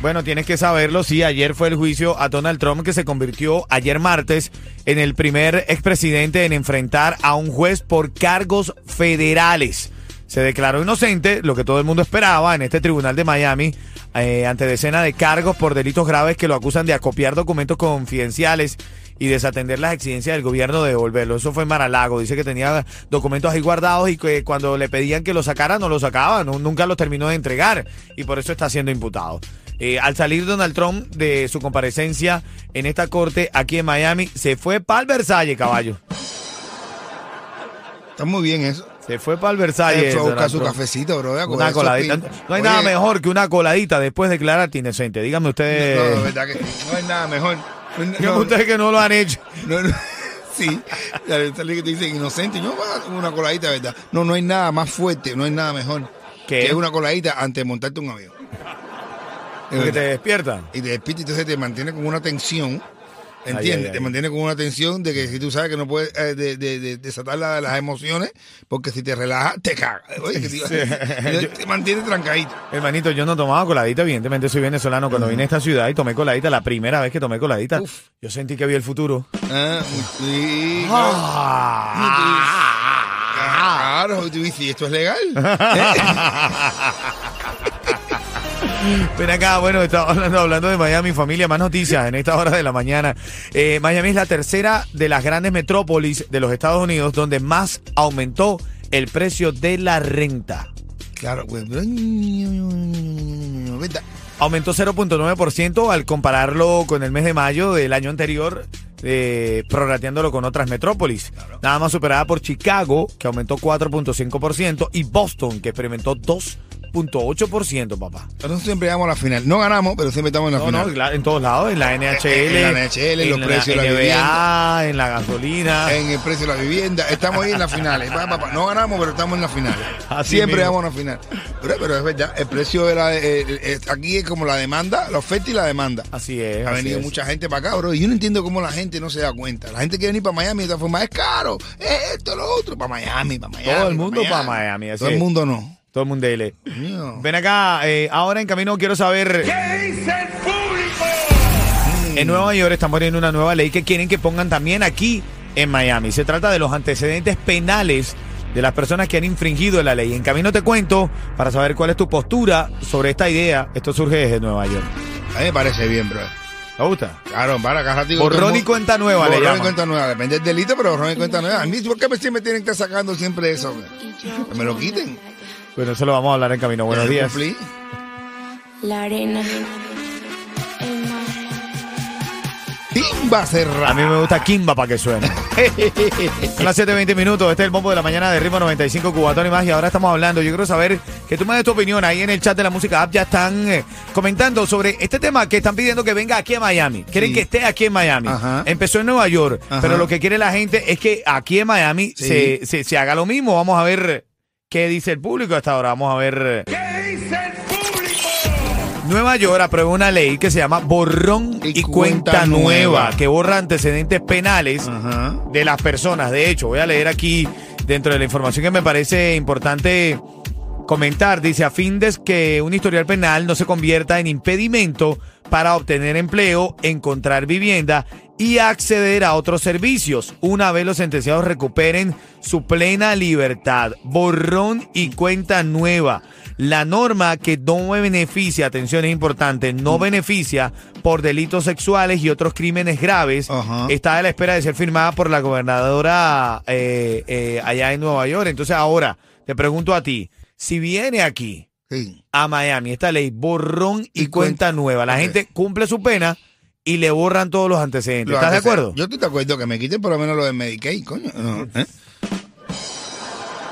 Bueno, tienes que saberlo, sí, ayer fue el juicio a Donald Trump que se convirtió ayer martes en el primer expresidente en enfrentar a un juez por cargos federales. Se declaró inocente, lo que todo el mundo esperaba, en este tribunal de Miami, eh, ante decena de cargos por delitos graves que lo acusan de acopiar documentos confidenciales y desatender las exigencias del gobierno de devolverlo. Eso fue en Maralago. Dice que tenía documentos ahí guardados y que cuando le pedían que los sacara no los sacaba, no- nunca los terminó de entregar y por eso está siendo imputado. Eh, al salir Donald Trump de su comparecencia en esta corte aquí en Miami, se fue para el Versalles, caballo. Está muy bien eso. Se fue para el Versalles. Fue a buscar su Trump. cafecito, bro. Una coladita. No hay Oye, nada mejor que una coladita después de declararte inocente. Dígame ustedes. No, no, verdad que no hay nada mejor. No, dígame no, ustedes que no lo han hecho. no, no. Sí, la verdad que te dicen inocente. Yo voy a una coladita, ¿verdad? No, no hay nada más fuerte, no hay nada mejor ¿Qué? que una coladita antes de montarte un avión. Es Que te verdad. despiertan. y te despierta y entonces te mantiene con una tensión. ¿Entiendes? Ay, ay, ay. Te mantiene con una tensión de que si tú sabes que no puedes eh, de, de- de- desatar la- las emociones, porque si te relajas, te cagas. Oye, que te, Sí. te mantiene trancadito. Hermanito, yo no tomaba coladita, evidentemente soy venezolano. Cuando vine a esta ciudad y tomé coladita, la primera vez que tomé coladita, Uf. yo sentí que vi el futuro. Ah, sí, Ah. Claro, y tú dices, ¿y esto es legal? Ven acá, bueno, estaba hablando, hablando de Miami, familia, más noticias en esta hora de la mañana. Eh, Miami es la tercera de las grandes metrópolis de los Estados Unidos donde más aumentó el precio de la renta. claro, pues. Aumentó 0.9% al compararlo con el mes de mayo del año anterior, eh, prorrateándolo con otras metrópolis. Nada más superada por Chicago, que aumentó 4.5%, y Boston, que experimentó 2.8%, papá. Nosotros siempre llegamos a la final. No ganamos, pero siempre estamos en la No, final. no, claro, en todos lados, en la NHL, En la NHL, en los la precios de la NBA, en la gasolina. En el precio de la vivienda. Estamos ahí en las finales. No ganamos, pero estamos en las finales. Así Siempre llegamos a la final. Pero, pero es verdad, el precio de la. eh, eh, aquí es como la demanda, la oferta y la demanda. Así es. Ha venido mucha gente para acá, bro. Y yo no entiendo cómo la gente no se da cuenta. La gente quiere venir para Miami de esta forma. Es caro. Es esto, lo otro. Para Miami, para Miami. Todo el mundo pa' Miami, así Todo el mundo no. Todo el mundo dele. Mío. Ven acá, eh, ahora en camino quiero saber. En Nueva York están poniendo una nueva ley que quieren que pongan también aquí en Miami. Se trata de los antecedentes penales de las personas que han infringido la ley. En camino te cuento para saber cuál es tu postura sobre esta idea. Esto surge desde Nueva York. A mí me parece bien, bro. ¿Te gusta? Claro, para acá ratico. Borrón el y cuenta nueva le Borrón y llaman. cuenta nueva. Depende del delito, pero borrón y cuenta nueva. A mí, ¿por qué me, tienen que estar sacando siempre eso? bro? Que me lo quiten. Bueno, eso lo vamos a hablar en camino. Buenos días. cumplí. La arena. Timba cerrada. A mí me gusta Kimba para que suene. Son las 7.20 minutos. Este es el bombo de la mañana de Ritmo 95 Cubatón y más. Y ahora estamos hablando. Yo quiero saber que tú me des tu opinión. Ahí en el chat de la música app ya están eh, comentando sobre este tema que están pidiendo que venga aquí a Miami. Quieren Sí. que esté aquí en Miami. Ajá. Empezó en Nueva York, Ajá. pero lo que quiere la gente es que aquí en Miami Sí. se, se- se haga lo mismo. Vamos a ver qué dice el público hasta ahora. Vamos a ver. Nueva York aprueba una ley que se llama Borrón y, Y cuenta, cuenta nueva, nueva. que borra antecedentes penales de las personas. De hecho, voy a leer aquí dentro de la información que me parece importante comentar. Dice, a fin de que un historial penal no se convierta en impedimento para obtener empleo, encontrar vivienda y acceder a otros servicios, una vez los sentenciados recuperen su plena libertad. Borrón y cuenta nueva. La norma que no beneficia, atención es importante, no beneficia por delitos sexuales y otros crímenes graves, Ajá. está a la espera de ser firmada por la gobernadora eh, eh, allá en Nueva York. Entonces ahora te pregunto a ti, si viene aquí Sí. a Miami esta ley borrón y, Y cuenta, cuenta- nueva, la gente cumple su pena y le borran todos los antecedentes. Los ¿Estás de acuerdo? Yo estoy de acuerdo que me quiten por lo menos lo de Medicaid, coño. ¿eh?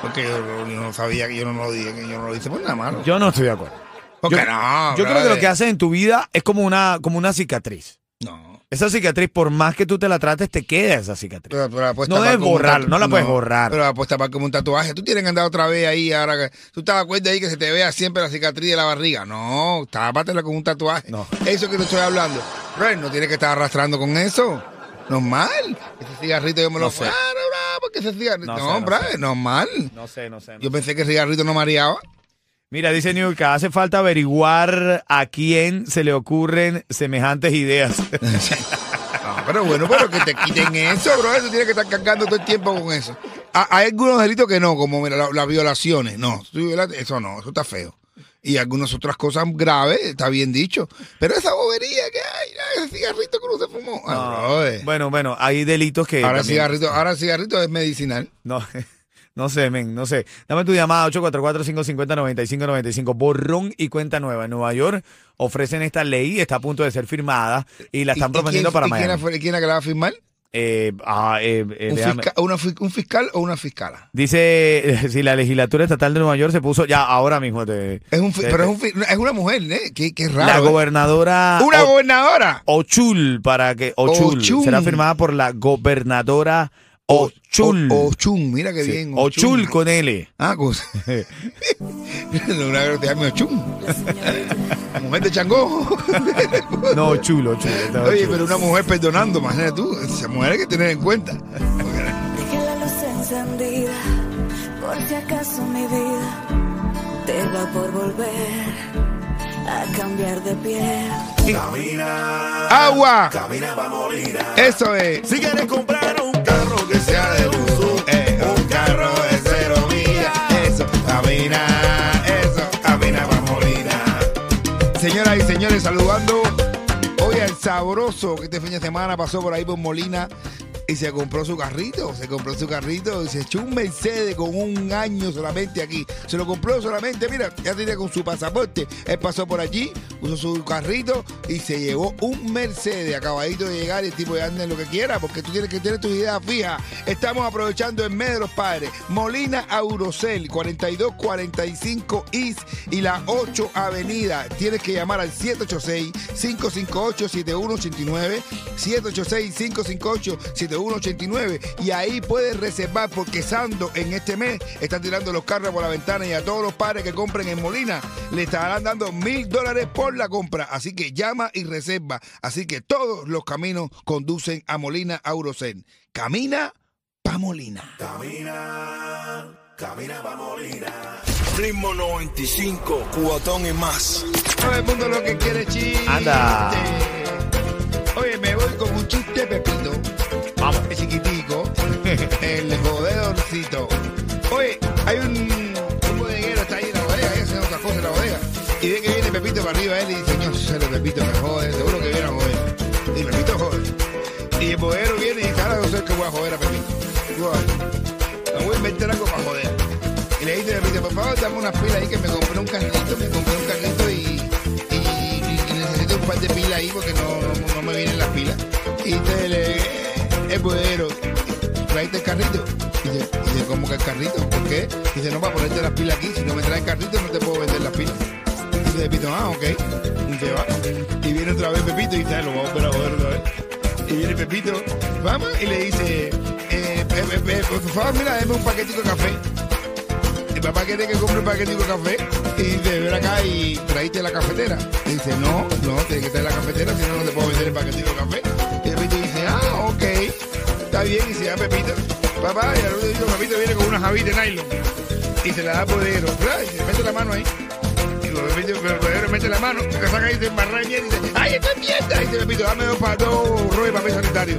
Porque yo, yo no sabía que yo no lo dije, que yo no lo hice por nada malo. Yo no estoy de acuerdo. ¿Por yo, qué no? yo creo que lo que haces en tu vida es como una, como una cicatriz. No. Esa cicatriz, por más que tú te la trates, te queda esa cicatriz. Pero- pero la No debes tatu- no la puedes borrar. Pero la puedes tapar como un tatuaje. Tú tienes que andar otra vez ahí ahora que. ¿Tú te das cuenta ahí que se te vea siempre la cicatriz de la barriga? No, tápatela con un tatuaje. No. Eso que te estoy hablando. No tienes que estar arrastrando con eso. Normal. Ese cigarrito yo me lo No sé. porque ese cigarrito. No No, sé, no sé. normal. No sé, no sé. no Yo sé. pensé que el cigarrito no mareaba. Mira, dice Niurka, hace falta averiguar a quién se le ocurren semejantes ideas. No, pero bueno, pero que te quiten eso, bro. Eso tienes que estar cargando todo el tiempo con eso. Ha- Hay algunos delitos que no, como mira, las violaciones. No, eso no, eso está feo. Y algunas otras cosas graves, está bien dicho. Pero esa bobería que hay, ese cigarrito que uno se fumó. Ah, brother. bueno, bueno, hay delitos que. ahora, el también- cigarrito, ahora el cigarrito es medicinal. No, no sé, men, no sé. Dame tu llamada 844-550-9595. Borrón y cuenta nueva. En Nueva York ofrecen esta ley, está a punto de ser firmada y la ¿Y- están quién- para y quién, quién es que la va a firmar? Eh, ah, eh, eh, ¿Un, déjame- fisca- una fi- ¿Un fiscal o una fiscala? Dice, si la legislatura estatal de Nueva York se puso, ya ahora mismo te... Es un fi- te- pero es, un fi- es una mujer, ¿eh? Qué, qué raro. La gobernadora... Una O- gobernadora. Ochul, para que... Ochul. Ochul. Será firmada por la gobernadora Ochul. O- Ochun, mira qué Sí, bien. Ochul con L. Ah, cosa. Una que te llame Ochun. mujer de Changó. No, chulo, chulo. Oye, Ochul. pero una mujer perdonando, imagínate tú. Esa mujer hay que tener en cuenta. Deje la luz encendida, por si acaso mi vida te va por volver a cambiar de piel. ¡Agua! Eso es. Si quieres comprar Señoras y señores, saludando. Hoy al sabroso que este fin de semana pasó por ahí por Molina y se compró su carrito. Se compró su carrito y se echó un Mercedes con un año solamente aquí. Se lo compró solamente, mira, ya tenía con su pasaporte. Él pasó por allí, usó su carrito y se llevó un Mercedes acabadito de llegar el tipo ya anda en lo que quiera porque tú tienes que tener tu idea fija. Estamos aprovechando en medio de los padres. Molina Aurocel, 4245 East y la 8 Avenida. Tienes que llamar al 786-558-7189. 786-558-7189. Y ahí puedes reservar porque Sando en este mes está tirando los carros por la ventana y a todos los padres que compren en Molina le estarán dando mil dólares por la compra. Así que llama y reserva. Así que todos los caminos conducen a Molina Aurocel. Camina pa' Molina. camina, camina pa' Molina. Ritmo 95, cubatón y más. Todo el mundo lo que quiere chiste. Anda. Joder a Pepito. Me voy a inventar algo para joder. Y le dice a Pepito, por favor, dame una pila ahí que me compré un carrito, me compré un carrito y, y, y- y necesito un par de pilas ahí porque no, no, no me vienen las pilas. Y entonces le, el bodeguero, ¿traiste el carrito? Y dice, y dice, ¿cómo que el carrito? ¿Por qué? Dice, no, para ponerte las pilas aquí, si no me traes el carrito no te puedo vender las pilas. Y dice Pepito, ah, ok. Y va. Y viene otra vez Pepito y dice, lo vamos a volver a joder otra vez. Y viene Pepito, vamos, y le dice, eh, por favor, mira, dame un paquetico de café. El papá quiere que compre un paquetico de café y dice, ven acá y traíste la cafetera. Y dice, no, no, tienes que traer la cafetera, si no, no te puedo vender el paquetico de café. Y Pepito dice, ah, ok, está bien, y se da Pepito. Papá, y al otro día Pepito viene con una jabita de nylon y se la da Podero. Claro, y se mete la mano ahí. Pepito, pero Podero mete la mano, le saca ahí, se embarra mierda y dice, ¡ay, esto es mierda! Y dice Pepito, dame dos, pa- dos rollos papel sanitario.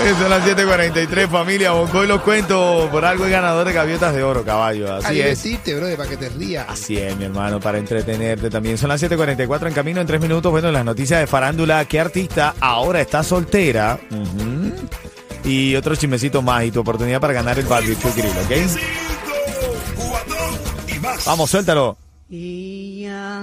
Oye, son las 7:43, familia. Bonco y los cuento. Por algo es ganador de gaviotas de oro, caballo. Así Ay, es. decirte, brother, para que te rías. Así es, mi hermano, para entretenerte también. Son las 7:44 en camino en tres minutos. Bueno, las noticias de farándula. ¿Qué artista ahora está soltera? Ujú. Y otro chismecito más y tu oportunidad para ganar el barbecue grill, ¿ok? 5, cubatón y más. Vamos, suéltalo. Y a.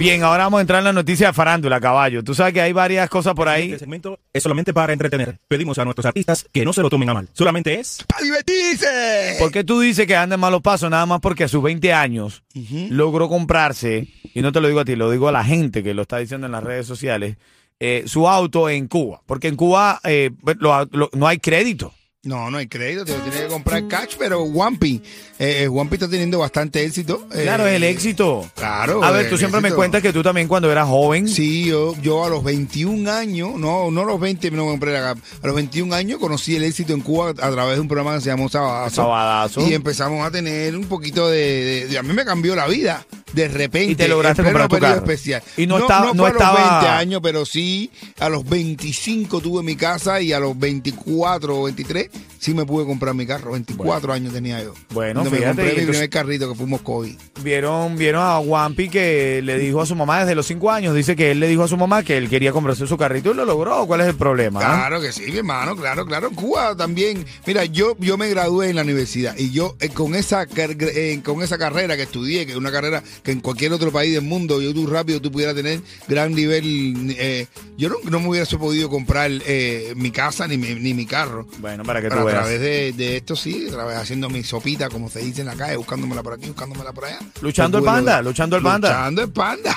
Bien, ahora vamos a entrar en la noticia de farándula, caballo. Tú sabes que hay varias cosas por ahí. Este segmento es solamente para entretener. Pedimos a nuestros artistas que no se lo tomen a mal. Solamente es ¡Para divertirse! ¿Por qué tú dices que anda en malos pasos? Nada más porque a sus 20 años logró comprarse, y no te lo digo a ti, lo digo a la gente que lo está diciendo en las redes sociales, eh, su auto en Cuba. Porque en Cuba eh, lo- lo- no hay crédito. No, no hay crédito, te lo tienes que comprar cash, pero Wampi, eh, eh, Wampi está teniendo bastante éxito. eh, Claro, es el éxito. Claro. A ver, tú siempre me cuentas que tú también cuando eras joven. Sí, yo, yo a los 21 años, no, no a los 20, no me compré la a los 21 años conocí el éxito en Cuba a través de un programa que se llamó Sabadazo. Sabadazo. Y empezamos a tener un poquito de, de- de- A mí me cambió la vida. De repente. Y te lograste pleno comprar tu carro. especial. Y no estaba- No, no fue a estaba- los 20 años, pero sí a los 25 tuve mi casa y a los 24 o 23 sí me pude comprar mi carro. 24 años tenía yo. Bueno, Cuando me fíjate, compré mi entonces- primer carrito que fuimos COVID. Vieron, vieron a Wampi que le dijo a su mamá desde los 5 años, dice que él le dijo a su mamá que él quería comprarse su carrito y lo logró. ¿Cuál es el problema? Claro que sí, mi hermano, claro, claro. Cuba también. Mira, yo, yo me gradué en la universidad y yo eh, con esa eh, con esa carrera que estudié, que es una carrera que en cualquier otro país del mundo, yo tú rápido tú pudieras tener gran nivel. eh, yo no, no me hubiese podido comprar eh, mi casa ni mi, ni mi carro. Bueno, para que tú veas. través de, de esto sí, a través haciendo mi sopita, como se dice en la calle, buscándomela por aquí, buscándomela por allá. Luchando el panda, luchando el panda. Luchando el panda.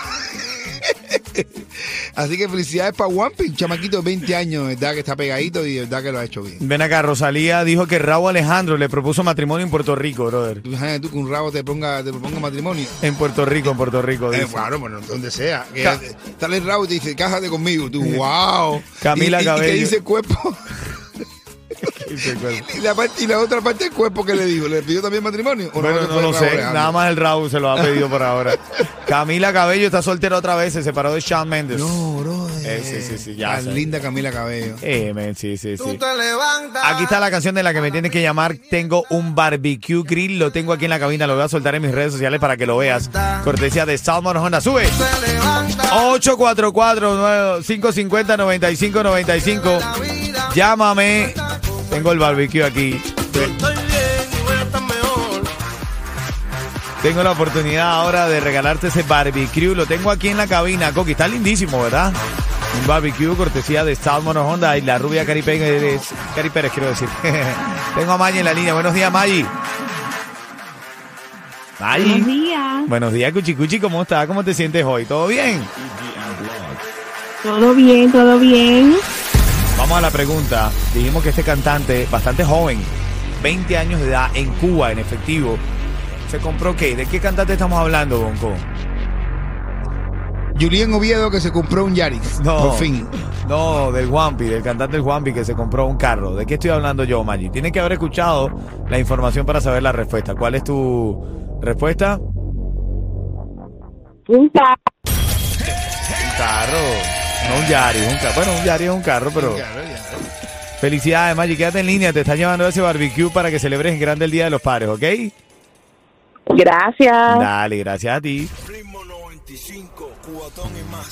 Así que felicidades para Wampi, un chamaquito de 20 años, verdad que está pegadito y verdad que lo ha hecho bien. Ven acá, Rosalía dijo que Raúl Alejandro le propuso matrimonio en Puerto Rico, brother. Tú imagínate tú que un rabo te ponga, te proponga matrimonio. En Puerto Rico, en Puerto Rico. Eh, claro, bueno, donde sea. Sale el rabo y te dice, cásate conmigo. Tú, wow. Camila y, y- y Cabello. que dice cuerpo. Y, la parte- y la otra parte del cuerpo que le dijo, ¿le pidió también matrimonio? ¿O Bueno, no lo sé. Alejandro? Nada más el Raúl se lo ha pedido por ahora. Camila Cabello está soltera otra vez, se separó de Shawn Mendes. No, bro. Eh, sí, sí, sí, ya Tan linda Camila Cabello. Eh, men, sí, sí, sí. Aquí está la canción de la que me tienes que llamar. Tengo un barbecue grill. Lo tengo aquí en la cabina. Lo voy a soltar en mis redes sociales para que lo veas. Cortesía de Salmon Honda. Sube. 844-550-9595. Llámame. Tengo el barbecue aquí. Tengo la oportunidad ahora de regalarte ese barbecue. Lo tengo aquí en la cabina. Coqui, está lindísimo, ¿verdad? Un barbecue cortesía de Salmon Honda y la rubia Cari Pérez, Cari Pérez, quiero decir. tengo a Maggie en la línea. Buenos días, Maggie. Maggie. Buenos días. Buenos días, Cuchi Cuchi. ¿Cómo estás? ¿Cómo te sientes hoy? ¿Todo bien? Todo bien, todo bien. Vamos a la pregunta. Dijimos que este cantante, bastante joven, 20 años de edad, en Cuba, en efectivo, ¿se compró qué? ¿De qué cantante estamos hablando, Bonco? Julián Oviedo que se compró un Yaris. Por fin. No, del Juanpi, del cantante del Juanpi que se compró un carro. ¿De qué estoy hablando yo, Maggi? Tienes que haber escuchado la información para saber la respuesta. ¿Cuál es tu respuesta? Un ca- Un carro. No un Yari, un carro. Bueno, un Yari es un carro, pero... Felicidades, Maggi. Quédate en línea. Te están llevando a ese barbecue para que celebres en grande el Día de los Padres, ¿ok? Gracias. Dale, gracias a ti. Ritmo 95, cubatón y más.